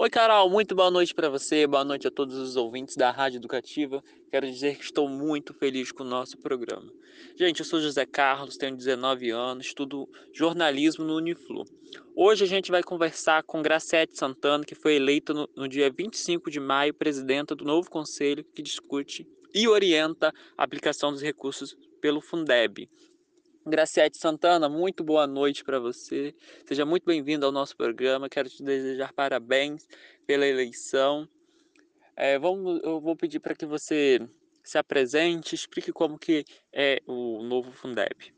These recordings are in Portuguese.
Oi, Carol, muito boa noite para você, boa noite a todos os ouvintes da Rádio Educativa. Quero dizer que estou muito feliz com o nosso programa. Gente, eu sou José Carlos, tenho 19 anos, estudo jornalismo no Uniflu. Hoje a gente vai conversar com Graciete Santana, que foi eleita no, no dia 25 de maio presidenta do novo conselho que discute e orienta a aplicação dos recursos pelo Fundeb. Graciete Santana, muito boa noite para você. Seja muito bem-vindo ao nosso programa. Quero te desejar parabéns pela eleição. É, vamos, eu vou pedir para que você se apresente, explique como que é o novo Fundeb.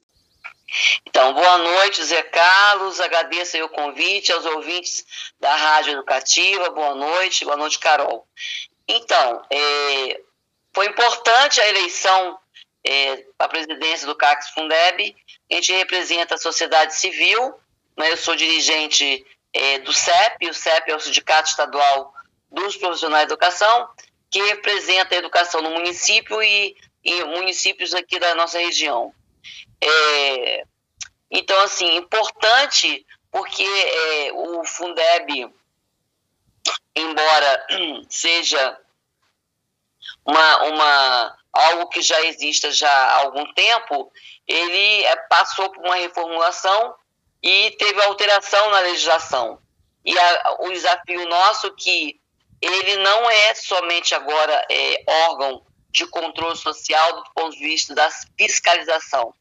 Então, boa noite, Zé Carlos. Agradeço o convite aos ouvintes da Rádio Educativa. Boa noite, boa noite, Carol. Então, é, foi importante a eleição é, a presidência do CACS Fundeb. A gente representa a sociedade civil. Né? Eu sou dirigente é, do CEP, o CEP é o Sindicato Estadual dos Profissionais de Educação, que representa a educação no município e, e municípios aqui da nossa região. É, então, assim, importante porque é, o Fundeb, embora seja uma, uma algo que já exista já há algum tempo, ele é, passou por uma reformulação e teve alteração na legislação. E a, o desafio nosso que ele não é somente agora é, órgão de controle social do ponto de vista da fiscalização,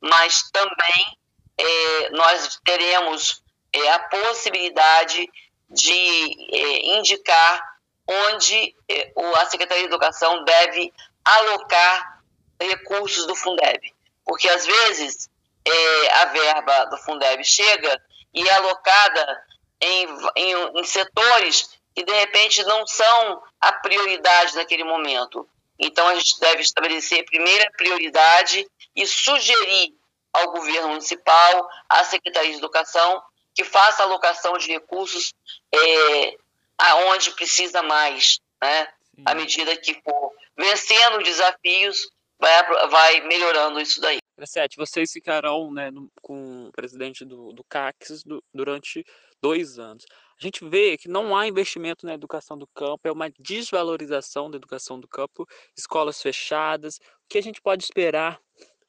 mas também é, nós teremos é, a possibilidade de é, indicar onde é, a Secretaria de Educação deve alocar recursos do Fundeb. Porque, às vezes, é, a verba do Fundeb chega e é alocada em, em, em setores que, de repente, não são a prioridade naquele momento. Então, a gente deve estabelecer primeira prioridade e sugerir ao governo municipal, à Secretaria de Educação, que faça alocação de recursos é, aonde precisa mais, né? À medida que for vencendo os desafios, vai, vai melhorando isso daí. Sete, vocês ficarão né, no, com o presidente do, do CACS do, durante dois anos. A gente vê que não há investimento na educação do campo, é uma desvalorização da educação do campo, escolas fechadas. O que a gente pode esperar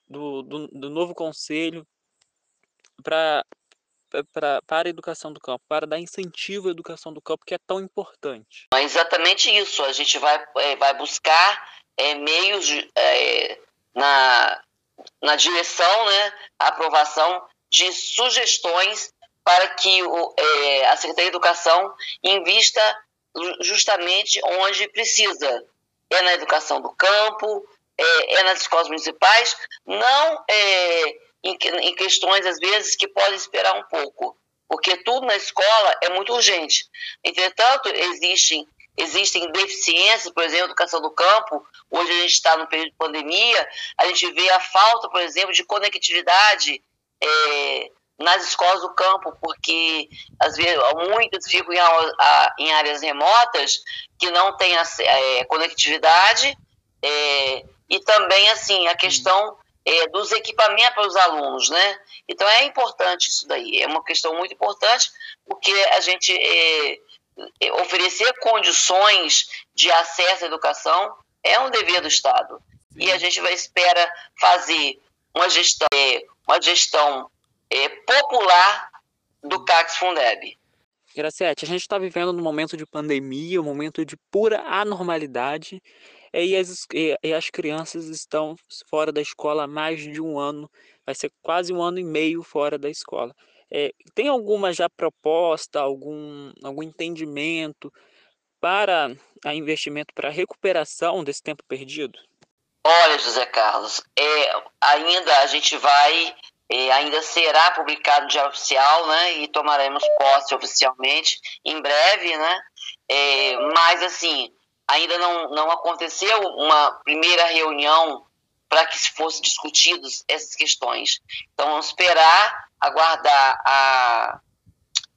do, do, do novo conselho para para a educação do campo, para dar incentivo à educação do campo, que é tão importante. É exatamente isso. A gente vai, é, vai buscar é, meios é, na, na direção, né, aprovação de sugestões para que o, é, a Secretaria de Educação invista justamente onde precisa. É na educação do campo, é, é nas escolas municipais, não é, em, em questões, às vezes, que podem esperar um pouco, porque tudo na escola é muito urgente. Entretanto, existem existem deficiências, por exemplo, educação do campo. Hoje a gente está no período de pandemia, a gente vê a falta, por exemplo, de conectividade é, nas escolas do campo, porque às vezes muitas ficam em, a, em áreas remotas que não têm a, é, conectividade é, e também assim a questão é, dos equipamentos para os alunos, né? Então é importante isso daí, é uma questão muito importante, porque a gente é, é, oferecer condições de acesso à educação é um dever do Estado. E a gente vai espera fazer uma gestão, é, uma gestão é, popular do CACS Fundeb. Graciete, a gente está vivendo num momento de pandemia, um momento de pura anormalidade e as, e as crianças estão fora da escola há mais de um ano, vai ser quase um ano e meio fora da escola. É, tem alguma já proposta, algum, algum entendimento para a investimento para a recuperação desse tempo perdido? Olha, José Carlos, é, ainda a gente vai, é, ainda será publicado no Diário Oficial, né? E tomaremos posse oficialmente em breve, né? É, mas assim, ainda não, não aconteceu uma primeira reunião para que se fossem discutidas essas questões. Então, vamos esperar, aguardar a,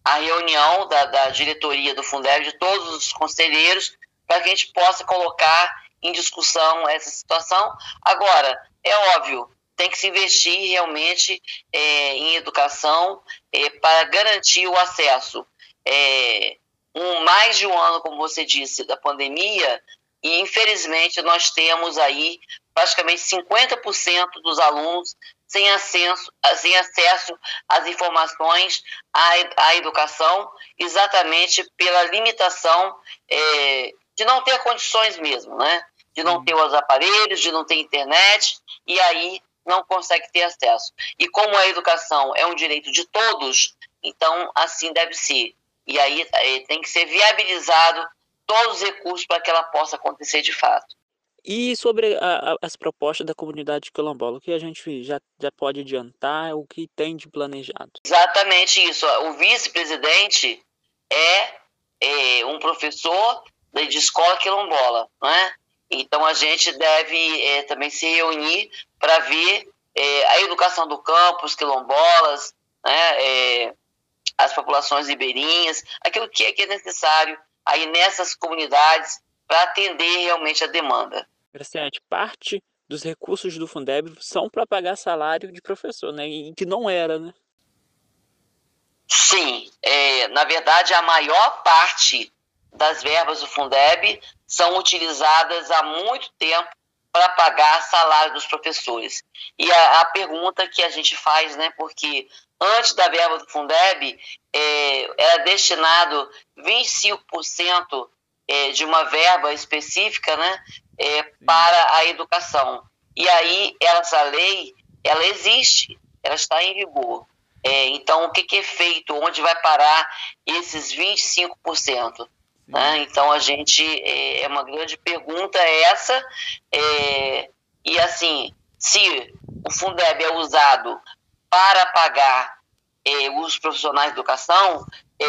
a reunião da, da diretoria do Fundeb, de todos os conselheiros, para que a gente possa colocar em discussão essa situação. Agora, é óbvio, tem que se investir realmente é, em educação é, para garantir o acesso. É, mais de um ano, como você disse, da pandemia, e infelizmente nós temos aí praticamente 50% dos alunos sem acesso, sem acesso às informações à, à educação, exatamente pela limitação é, de não ter condições mesmo, né? De não uhum. ter os aparelhos, de não ter internet, e aí não consegue ter acesso. E como a educação é um direito de todos, então assim deve ser. E aí é, tem que ser viabilizado todos os recursos para que ela possa acontecer de fato. E sobre a, a, as propostas da comunidade quilombola, o que a gente já, já pode adiantar, o que tem de planejado? Exatamente isso. O vice-presidente é, é, um professor de escola quilombola, né? Então a gente deve é, também se reunir para ver é, a educação do campo, os quilombolas, né? As populações ribeirinhas, aquilo que é, que é necessário aí nessas comunidades para atender realmente a demanda. Graciante, parte dos recursos do Fundeb são para pagar salário de professor, né? E que não era, né? Sim, é, na verdade a maior parte das verbas do Fundeb são utilizadas há muito tempo para pagar salário dos professores. E a, a, pergunta que a gente faz, né, porque antes da verba do Fundeb é, era destinado 25% é, de uma verba específica, né, é, para a educação. E aí essa lei, ela existe, ela está em vigor. É, então, o que, que, é feito? Onde vai parar esses 25%? Né? Então, a gente, é, é, uma grande pergunta essa. É, e assim, se o Fundeb é usado para pagar é, os profissionais de educação, é,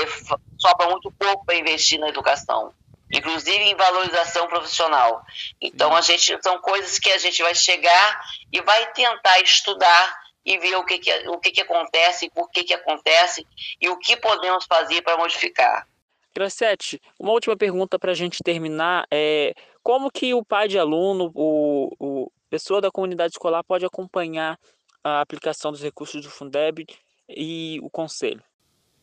sobra muito pouco para investir na educação inclusive em valorização profissional. Então a gente são coisas que a gente vai chegar e vai tentar estudar e ver o que, que o que, que acontece, por que, que acontece e o que podemos fazer para modificar. Gracete, uma última pergunta para a gente terminar é como que o pai de aluno, o, o pessoa da comunidade escolar pode acompanhar a aplicação dos recursos do Fundeb e o conselho?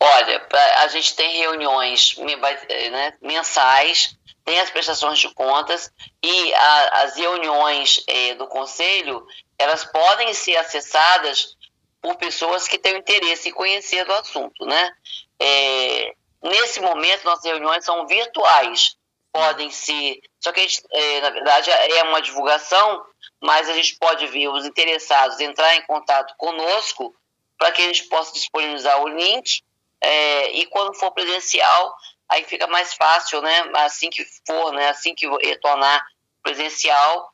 Olha, a gente tem reuniões né, mensais, tem as prestações de contas e a, as reuniões é, do conselho, elas podem ser acessadas por pessoas que têm interesse em conhecer do assunto, né? É, nesse momento, nossas reuniões são virtuais, podem ser, só que a gente, é, na verdade é uma divulgação, mas a gente pode ver os interessados entrar em contato conosco para que a gente possa disponibilizar o link é, e quando for presencial, aí fica mais fácil, né? Assim que for, né? Assim que retornar presencial,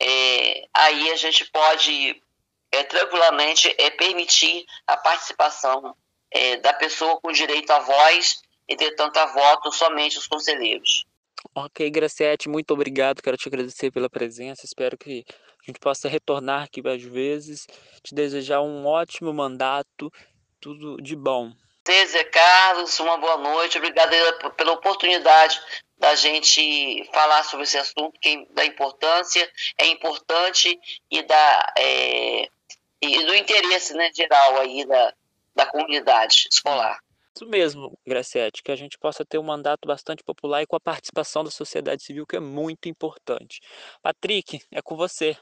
é, aí a gente pode é, tranquilamente é, permitir a participação é, da pessoa com direito à voz, entretanto a voto somente os conselheiros. Ok, Graciete, muito obrigado. Quero te agradecer pela presença. Espero que a gente possa retornar aqui mais vezes. Te desejar um ótimo mandato, tudo de bom. Zé Carlos, uma boa noite. Obrigado pela oportunidade da gente falar sobre esse assunto, que é da importância, é importante e, da, é, e do interesse né, geral aí da, da comunidade escolar. Isso mesmo, Graciete, que a gente possa ter um mandato bastante popular e com a participação da sociedade civil, que é muito importante. Patrick, é com você.